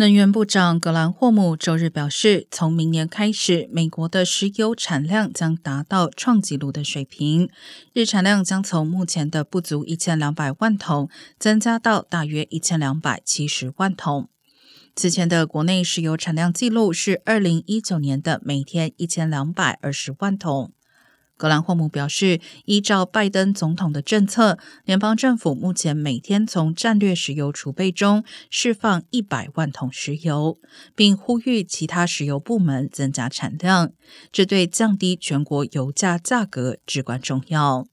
能源部长格兰霍姆周日表示，从明年开始，美国的石油产量将达到创纪录的水平，日产量将从目前的不足一千两百万桶增加到大约一千两百七十万桶。此前的国内石油产量记录是二零一九年的每天一千两百二十万桶。格兰霍姆表示，依照拜登总统的政策，联邦政府目前每天从战略石油储备中释放一百万桶石油，并呼吁其他石油部门增加产量，这对降低全国油价价格至关重要。